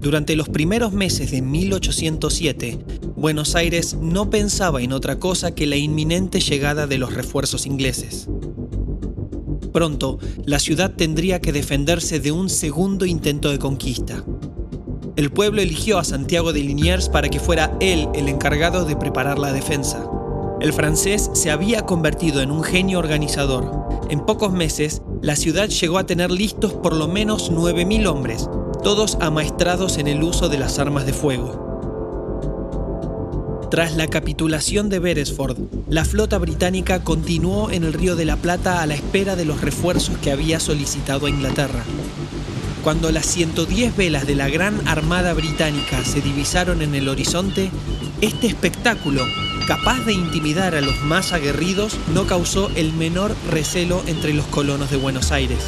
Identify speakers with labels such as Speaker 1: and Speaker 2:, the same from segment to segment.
Speaker 1: Durante los primeros meses de 1807, Buenos Aires no pensaba en otra cosa que la inminente llegada de los refuerzos ingleses. Pronto, la ciudad tendría que defenderse de un segundo intento de conquista. El pueblo eligió a Santiago de Liniers para que fuera él el encargado de preparar la defensa. El francés se había convertido en un genio organizador. En pocos meses, la ciudad llegó a tener listos por lo menos 9.000 hombres, todos amaestrados en el uso de las armas de fuego. Tras la capitulación de Beresford, la flota británica continuó en el Río de la Plata a la espera de los refuerzos que había solicitado a Inglaterra. Cuando las 110 velas de la Gran Armada Británica se divisaron en el horizonte, este espectáculo, capaz de intimidar a los más aguerridos, no causó el menor recelo entre los colonos de Buenos Aires.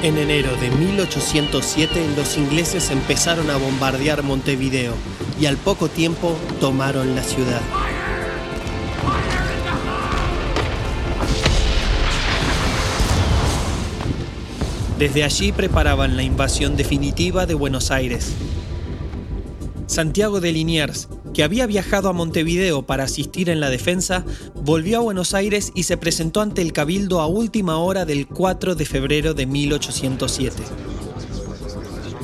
Speaker 1: En enero de 1807 los ingleses empezaron a bombardear Montevideo y al poco tiempo tomaron la ciudad. Desde allí preparaban la invasión definitiva de Buenos Aires. Santiago de Liniers, que había viajado a Montevideo para asistir en la defensa, volvió a Buenos Aires y se presentó ante el Cabildo a última hora del 4 de febrero de 1807.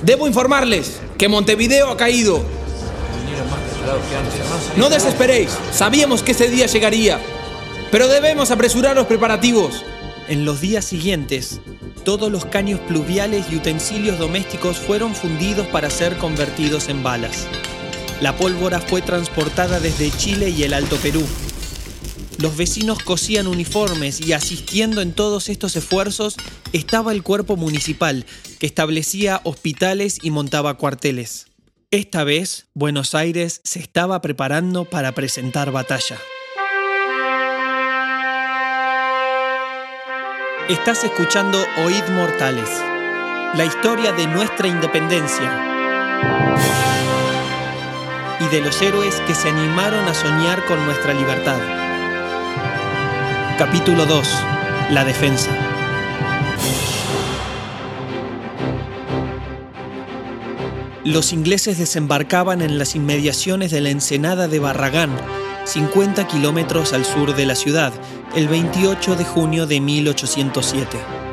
Speaker 2: Debo informarles que Montevideo ha caído. No desesperéis, sabíamos que ese día llegaría, pero debemos apresurar los preparativos.
Speaker 1: En los días siguientes, todos los caños pluviales y utensilios domésticos fueron fundidos para ser convertidos en balas. La pólvora fue transportada desde Chile y el Alto Perú. Los vecinos cosían uniformes y asistiendo en todos estos esfuerzos estaba el cuerpo municipal, que establecía hospitales y montaba cuarteles. Esta vez, Buenos Aires se estaba preparando para presentar batalla. Estás escuchando Oíd Mortales, la historia de nuestra independencia y de los héroes que se animaron a soñar con nuestra libertad. Capítulo 2. La defensa. Los ingleses desembarcaban en las inmediaciones de la ensenada de Barragán, 50 kilómetros al sur de la ciudad, el 28 de junio de 1807.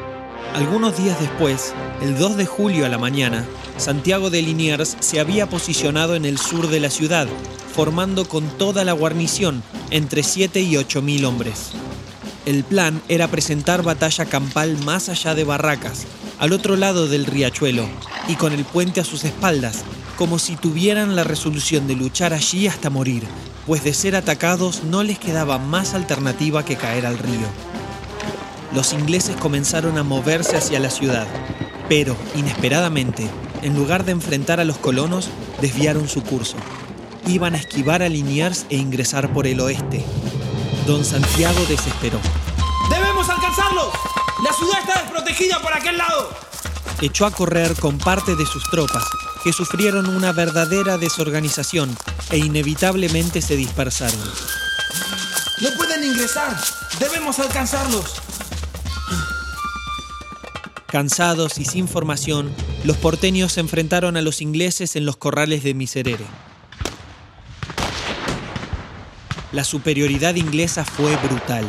Speaker 1: Algunos días después, el 2 de julio a la mañana, Santiago de Liniers se había posicionado en el sur de la ciudad, formando con toda la guarnición entre 7 y 8 mil hombres. El plan era presentar batalla campal más allá de Barracas, al otro lado del riachuelo, y con el puente a sus espaldas, como si tuvieran la resolución de luchar allí hasta morir, pues de ser atacados no les quedaba más alternativa que caer al río. Los ingleses comenzaron a moverse hacia la ciudad, pero, inesperadamente, en lugar de enfrentar a los colonos, desviaron su curso. Iban a esquivar a Liniers e ingresar por el oeste. Don Santiago desesperó.
Speaker 2: ¡Debemos alcanzarlos! ¡La ciudad está desprotegida por aquel lado!
Speaker 1: Echó a correr con parte de sus tropas, que sufrieron una verdadera desorganización e inevitablemente se dispersaron.
Speaker 2: ¡No pueden ingresar! ¡Debemos alcanzarlos!
Speaker 1: Cansados y sin formación, los porteños se enfrentaron a los ingleses en los corrales de Miserere. La superioridad inglesa fue brutal.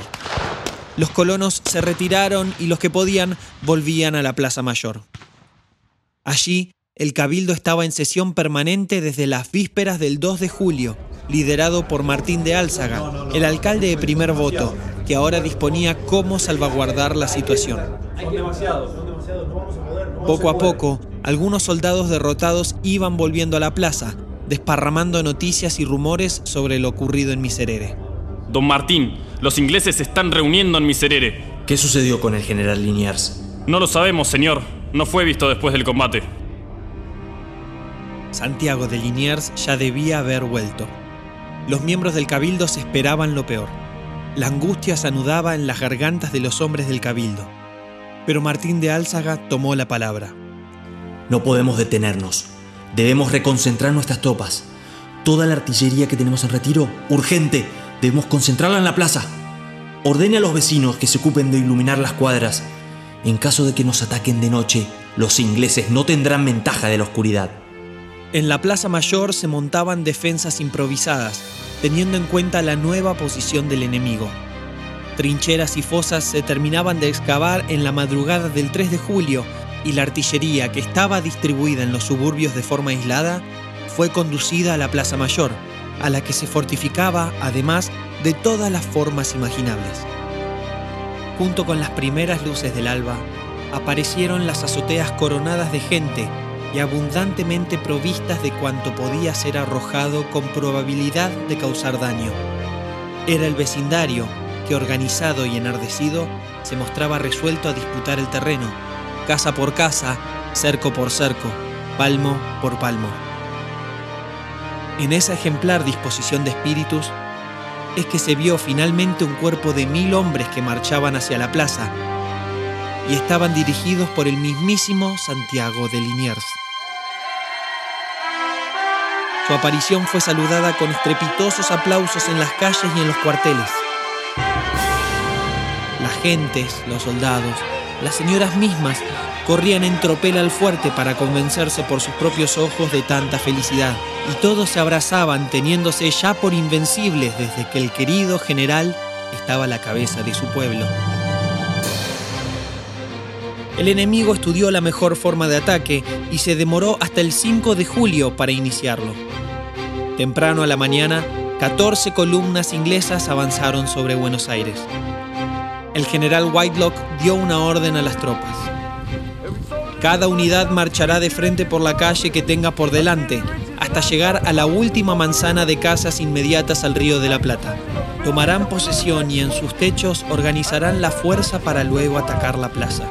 Speaker 1: Los colonos se retiraron y los que podían volvían a la Plaza Mayor. Allí, el cabildo estaba en sesión permanente desde las vísperas del 2 de julio, liderado por Martín de Álzaga, el alcalde de primer voto, que ahora disponía cómo salvaguardar la situación. Poco a poco, algunos soldados derrotados iban volviendo a la plaza, desparramando noticias y rumores sobre lo ocurrido en Miserere.
Speaker 3: Don Martín, los ingleses se están reuniendo en Miserere.
Speaker 4: ¿Qué sucedió con el general Liniers?
Speaker 3: No lo sabemos, señor. No fue visto después del combate.
Speaker 1: Santiago de Liniers ya debía haber vuelto. Los miembros del cabildo se esperaban lo peor. La angustia se anudaba en las gargantas de los hombres del cabildo. Pero Martín de Álzaga tomó la palabra.
Speaker 4: No podemos detenernos. Debemos reconcentrar nuestras tropas. Toda la artillería que tenemos en retiro, urgente, debemos concentrarla en la plaza. Ordene a los vecinos que se ocupen de iluminar las cuadras. En caso de que nos ataquen de noche, Los ingleses no tendrán ventaja de la oscuridad.
Speaker 1: En la Plaza Mayor se montaban defensas improvisadas, teniendo en cuenta la nueva posición del enemigo. Trincheras y fosas se terminaban de excavar en la madrugada del 3 de julio y la artillería que estaba distribuida en los suburbios de forma aislada fue conducida a la Plaza Mayor, a la que se fortificaba además de todas las formas imaginables. Junto con las primeras luces del alba, aparecieron las azoteas coronadas de gente y abundantemente provistas de cuanto podía ser arrojado con probabilidad de causar daño. Era el vecindario que, organizado y enardecido, se mostraba resuelto a disputar el terreno, casa por casa, cerco por cerco, palmo por palmo. En esa ejemplar disposición de espíritus es que se vio finalmente un cuerpo de mil hombres que marchaban hacia la plaza y estaban dirigidos por el mismísimo Santiago de Liniers. Su aparición fue saludada con estrepitosos aplausos en las calles y en los cuarteles. Las gentes, los soldados, las señoras mismas corrían en tropel al fuerte para convencerse por sus propios ojos de tanta felicidad, y todos se abrazaban teniéndose ya por invencibles desde que el querido general estaba a la cabeza de su pueblo. El enemigo estudió la mejor forma de ataque y se demoró hasta el 5 de julio para iniciarlo. Temprano a la mañana, 14 columnas inglesas avanzaron sobre Buenos Aires. El general Whitelock dio una orden a las tropas. Cada unidad marchará de frente por la calle que tenga por delante, hasta llegar a la última manzana de casas inmediatas al río de la Plata. Tomarán posesión y en sus techos organizarán la fuerza para luego atacar la plaza.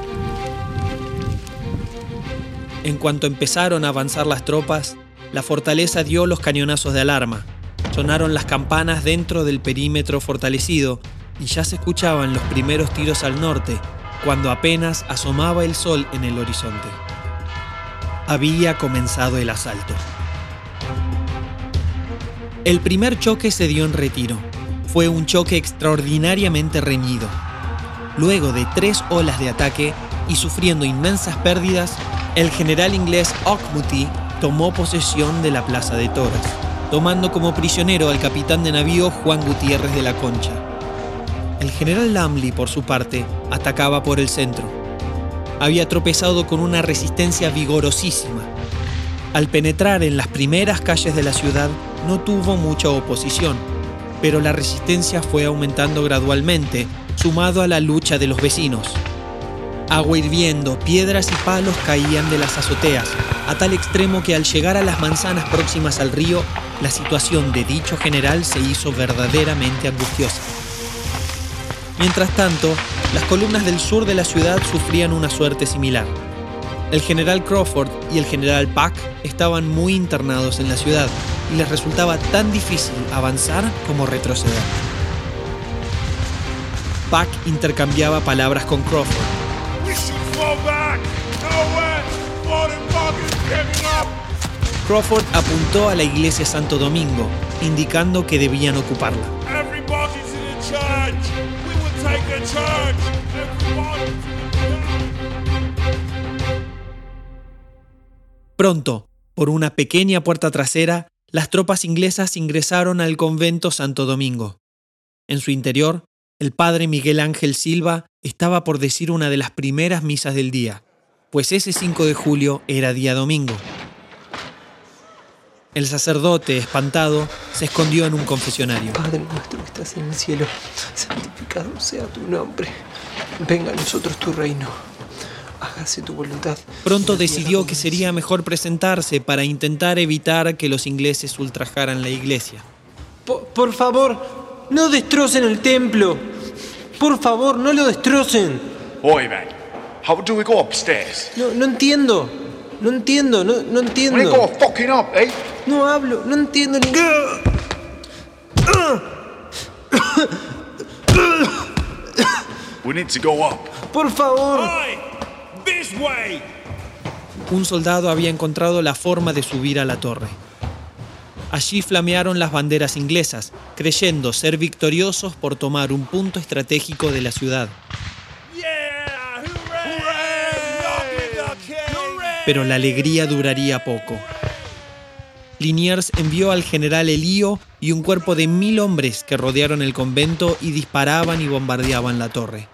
Speaker 1: En cuanto empezaron a avanzar las tropas, la fortaleza dio los cañonazos de alarma. Sonaron las campanas dentro del perímetro fortalecido y ya se escuchaban los primeros tiros al norte, cuando apenas asomaba el sol en el horizonte. Había comenzado el asalto. El primer choque se dio en retiro. Fue un choque extraordinariamente reñido. Luego de tres olas de ataque y sufriendo inmensas pérdidas, el general inglés Auchmuty tomó posesión de la Plaza de Toros, tomando como prisionero al capitán de navío Juan Gutiérrez de la Concha. El general Lamley, por su parte, atacaba por el centro. Había tropezado con una resistencia vigorosísima. Al penetrar en las primeras calles de la ciudad, no tuvo mucha oposición, pero la resistencia fue aumentando gradualmente, sumado a la lucha de los vecinos. Agua hirviendo, piedras y palos caían de las azoteas, a tal extremo que al llegar a las manzanas próximas al río, la situación de dicho general se hizo verdaderamente angustiosa. Mientras tanto, las columnas del sur de la ciudad sufrían una suerte similar. El general Crawford y el general Pack estaban muy internados en la ciudad y les resultaba tan difícil avanzar como retroceder. Pack intercambiaba palabras con Crawford Crawford apuntó a la iglesia Santo Domingo, indicando que debían ocuparla. Pronto, por una pequeña puerta trasera, las tropas inglesas ingresaron al convento Santo Domingo. En su interior, el padre Miguel Ángel Silva estaba por decir una de las primeras misas del día, pues ese 5 de julio era día domingo. El sacerdote, espantado, se escondió en un confesionario.
Speaker 5: Padre nuestro que estás en el cielo, santificado sea tu nombre. Venga a nosotros tu reino. Hágase tu voluntad.
Speaker 1: Pronto decidió que sería mejor presentarse para intentar evitar que los ingleses ultrajaran la iglesia.
Speaker 5: Por, por favor, no destrocen el templo. Por favor, no lo destrocen.
Speaker 6: Man. How do we go upstairs?
Speaker 5: No, no entiendo. No entiendo, no, no entiendo.
Speaker 6: Go fucking up, eh?
Speaker 5: No hablo, no entiendo ni.
Speaker 6: We need to go up.
Speaker 5: Por favor.
Speaker 6: This way.
Speaker 1: Un soldado había encontrado la forma de subir a la torre. Allí flamearon las banderas inglesas, creyendo ser victoriosos por tomar un punto estratégico de la ciudad. Pero la alegría duraría poco. Liniers envió al general Elío y un cuerpo de mil hombres que rodearon el convento y disparaban y bombardeaban la torre.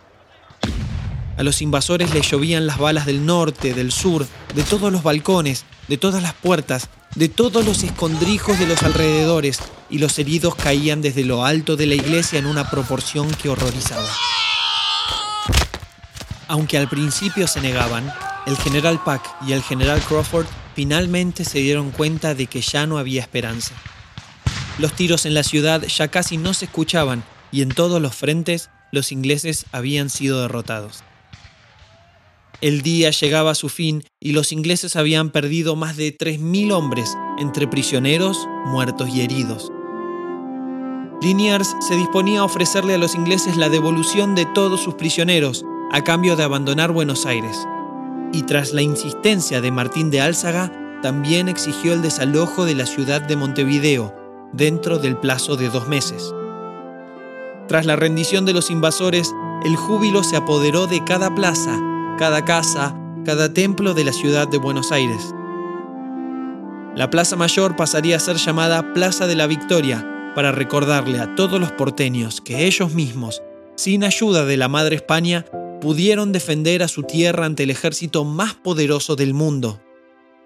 Speaker 1: A los invasores les llovían las balas del norte, del sur, de todos los balcones, de todas las puertas, de todos los escondrijos de los alrededores, y los heridos caían desde lo alto de la iglesia en una proporción que horrorizaba. Aunque al principio se negaban, el general Pack y el general Crawford finalmente se dieron cuenta de que ya no había esperanza. Los tiros en la ciudad ya casi no se escuchaban y en todos los frentes los ingleses habían sido derrotados. El día llegaba a su fin y los ingleses habían perdido más de 3.000 hombres entre prisioneros, muertos y heridos. Liniers se disponía a ofrecerle a los ingleses la devolución de todos sus prisioneros a cambio de abandonar Buenos Aires. Y tras la insistencia de Martín de Álzaga, también exigió el desalojo de la ciudad de Montevideo dentro del plazo de dos meses. Tras la rendición de los invasores, el júbilo se apoderó de cada plaza cada casa, cada templo de la ciudad de Buenos Aires. La Plaza Mayor pasaría a ser llamada Plaza de la Victoria para recordarle a todos los porteños que ellos mismos, sin ayuda de la Madre España, pudieron defender a su tierra ante el ejército más poderoso del mundo.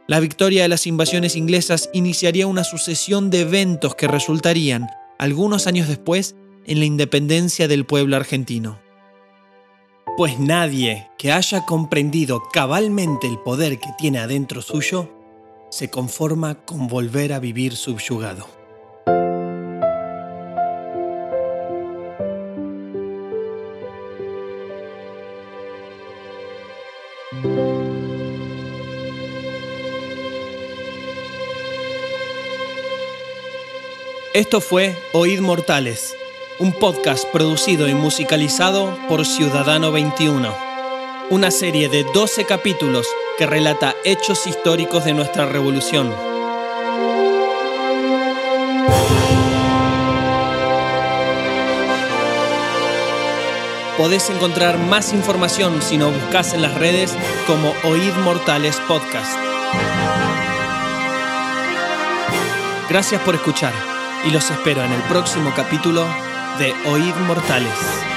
Speaker 1: La victoria de las invasiones inglesas iniciaría una sucesión de eventos que resultarían, algunos años después, en la independencia del pueblo argentino pues nadie que haya comprendido cabalmente el poder que tiene adentro suyo se conforma con volver a vivir subyugado. Esto fue Oíd Mortales un podcast producido y musicalizado por Ciudadano 21. Una serie de 12 capítulos que relata hechos históricos de nuestra revolución. Podés encontrar más información si nos buscas en las redes como Oíd Mortales Podcast. Gracias por escuchar y los espero en el próximo capítulo de Oíd Mortales.